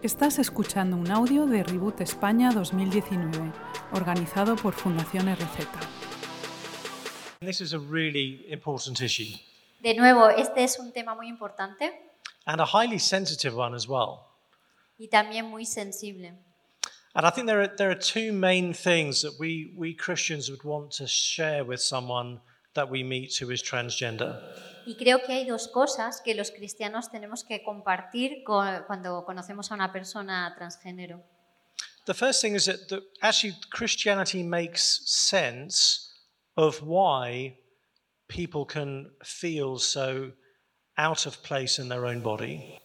Estás escuchando un audio de Reboot España 2019, organizado por Fundación RZ. This is a really important issue De nuevo, este es un tema muy importante and a highly sensitive one as well. y también muy sensible. And I think there are, there are two main things that we, we Christians would want to share with someone that we meet who is transgender. Y creo que hay dos cosas que los cristianos tenemos que compartir co- cuando conocemos a una persona transgénero. The first thing is that the, actually Christianity makes sense of why people can feel so out of place in their own body.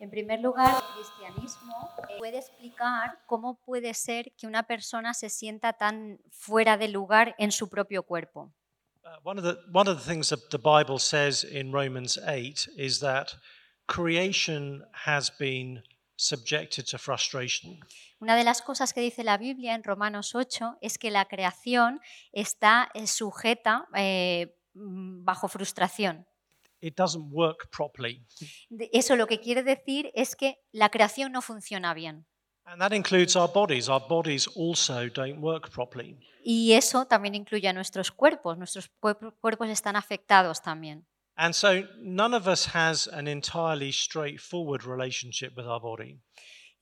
En primer lugar, el cristianismo eh, puede explicar cómo puede ser que una persona se sienta tan fuera de lugar en su propio cuerpo. Uh, one, of the, one of the things that the Bible says in Romans 8 is that creation has been subjected to frustration. Una de las cosas que dice la Biblia en Romanos 8 es que la creación está eh, sujeta eh, mm, bajo frustración. It doesn't work properly. Eso lo que quiere decir es que la creación no funciona bien. And that includes our bodies. Our bodies also don't work properly. Y eso también incluye a nuestros cuerpos. Nuestros cuerp- cuerpos están afectados también. And so none of us has an entirely straightforward relationship with our body.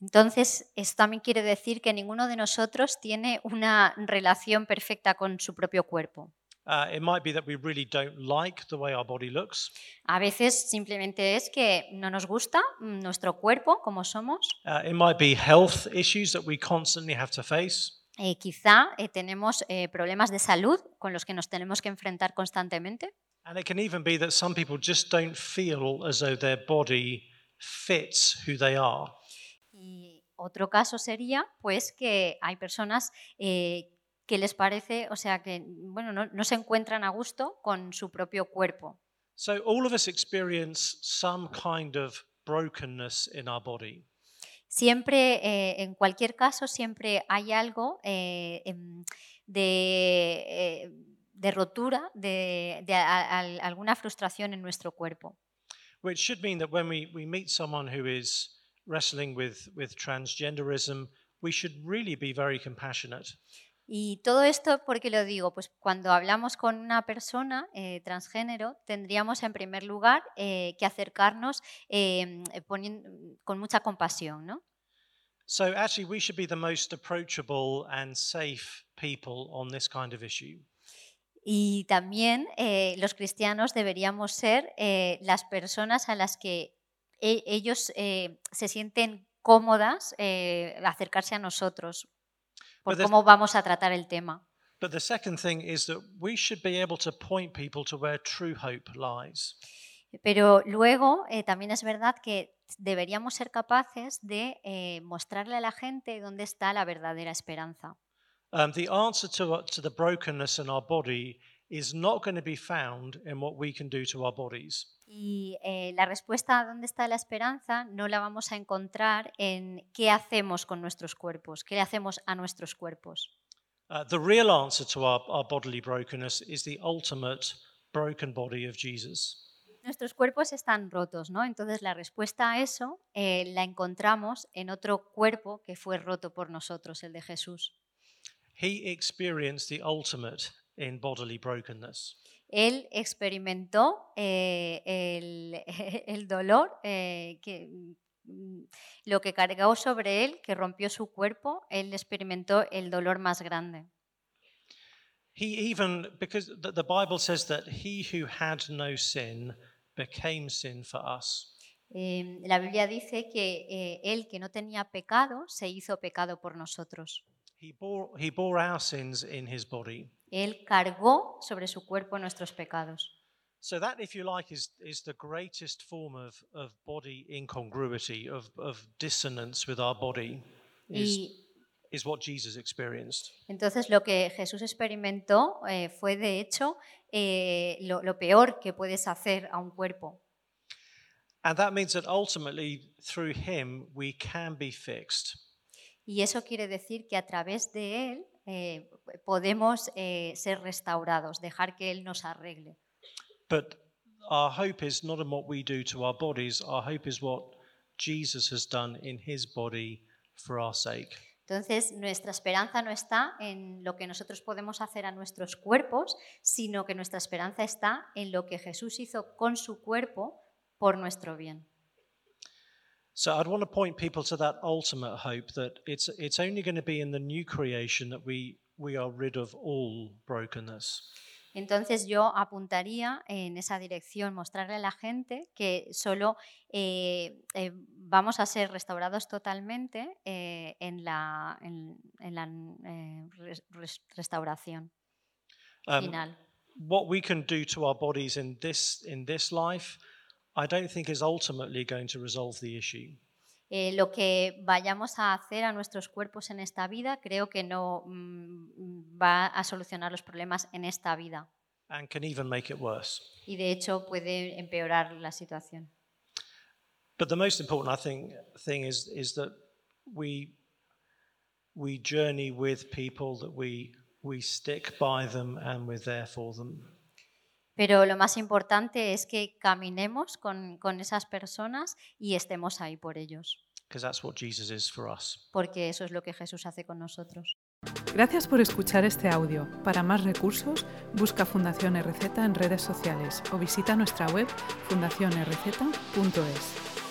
Entonces, esto también quiere decir que ninguno de nosotros tiene una relación perfecta con su propio cuerpo. Uh, it might be that we really don't like the way our body looks. A veces simplemente es que no nos gusta mm, nuestro cuerpo como somos. Uh, it might be health issues that we constantly have to face. Eh, quizá eh, tenemos eh, problemas de salud con los que nos tenemos que enfrentar constantemente. And it can even be that some people just don't feel as though their body fits who they are. Y otro caso sería, pues, que hay personas eh, que les parece, o sea, que bueno, no, no se encuentran a gusto con su propio cuerpo. So all of us experience some kind of brokenness in our body. Siempre, eh, en cualquier caso, siempre hay algo eh, em, de, eh, de rotura, de, de a- al- alguna frustración en nuestro cuerpo. Which should mean that when we, we meet someone who is wrestling with, with transgenderism, we should really be very compassionate. Y todo esto, ¿por qué lo digo? Pues cuando hablamos con una persona eh, transgénero, tendríamos en primer lugar eh, que acercarnos eh, ponien- con mucha compasión, ¿no? So actually, we should be the most approachable and safe people on this kind of issue. Y también eh, los cristianos deberíamos ser eh, las personas a las que e- ellos eh, se sienten cómodas eh, acercarse a nosotros por But cómo vamos a tratar el tema. But the second thing is that we should be able to point people to where true hope lies. Pero luego eh, también es verdad que deberíamos ser capaces de eh, mostrarle a la gente dónde está la verdadera esperanza. Um, the answer to, to the brokenness in our body is not going to be found in what we can do to our bodies. Y eh, la respuesta a dónde está la esperanza no la vamos a encontrar en qué hacemos con nuestros cuerpos, qué le hacemos a nuestros cuerpos. Uh, the real answer to our, our bodily brokenness is the ultimate broken body of Jesus. Nuestros cuerpos están rotos, ¿no? Entonces la respuesta a eso eh, la encontramos en otro cuerpo que fue roto por nosotros, el de Jesús. He experienced the ultimate in bodily brokenness. Él experimentó eh, el, el dolor, eh, que, mm, lo que cargó sobre él, que rompió su cuerpo, él experimentó el dolor más grande. He even, because the, the Bible says that he who had no sin became sin for us. Eh, la Biblia dice que eh, él que no tenía pecado se hizo pecado por nosotros. He bore, he bore our sins in his body. Él cargó sobre su cuerpo nuestros pecados. So that, if you like, is, is the greatest form of, of body incongruity, of, of dissonance with our body, is, Y is what Jesus experienced. entonces lo que Jesús experimentó eh, fue de hecho eh, lo, lo peor que puedes hacer a un cuerpo. And that means that ultimately, through him, we can be fixed. Y eso quiere decir que a través de Él eh, podemos eh, ser restaurados, dejar que Él nos arregle. But our hope is not in what we do to our bodies, our hope is what Jesus has done in his body for our sake. Entonces, nuestra esperanza no está en lo que nosotros podemos hacer a nuestros cuerpos, sino que nuestra esperanza está en lo que Jesús hizo con su cuerpo por nuestro bien. So I'd want to point people to that ultimate hope that it's, it's only going to be in the new creation that we, we are rid of all brokenness. Entonces yo apuntaría en esa dirección, mostrarle a la gente que solo eh, eh, vamos a ser restaurados totalmente eh, en la, en, en la eh, res- res- restauración Um, final. what we can do to our bodies in this, in this life, I don't think is ultimately going to resolve the issue. Eh, lo que vayamos a hacer a nuestros cuerpos en esta vida creo que no mm, va a solucionar los problemas en esta vida and can even make it worse. y de hecho puede empeorar la situación. But the most important, I think, thing is is that we we journey with people that we we stick by them and we're there for them. Pero lo más importante es que caminemos con, con esas personas y estemos ahí por ellos, Because that's what Jesus is for us. porque eso es lo que Jesús hace con nosotros. Gracias por escuchar este audio. Para más recursos, busca Fundación RZ en redes sociales o visita nuestra web fundacionrz.es.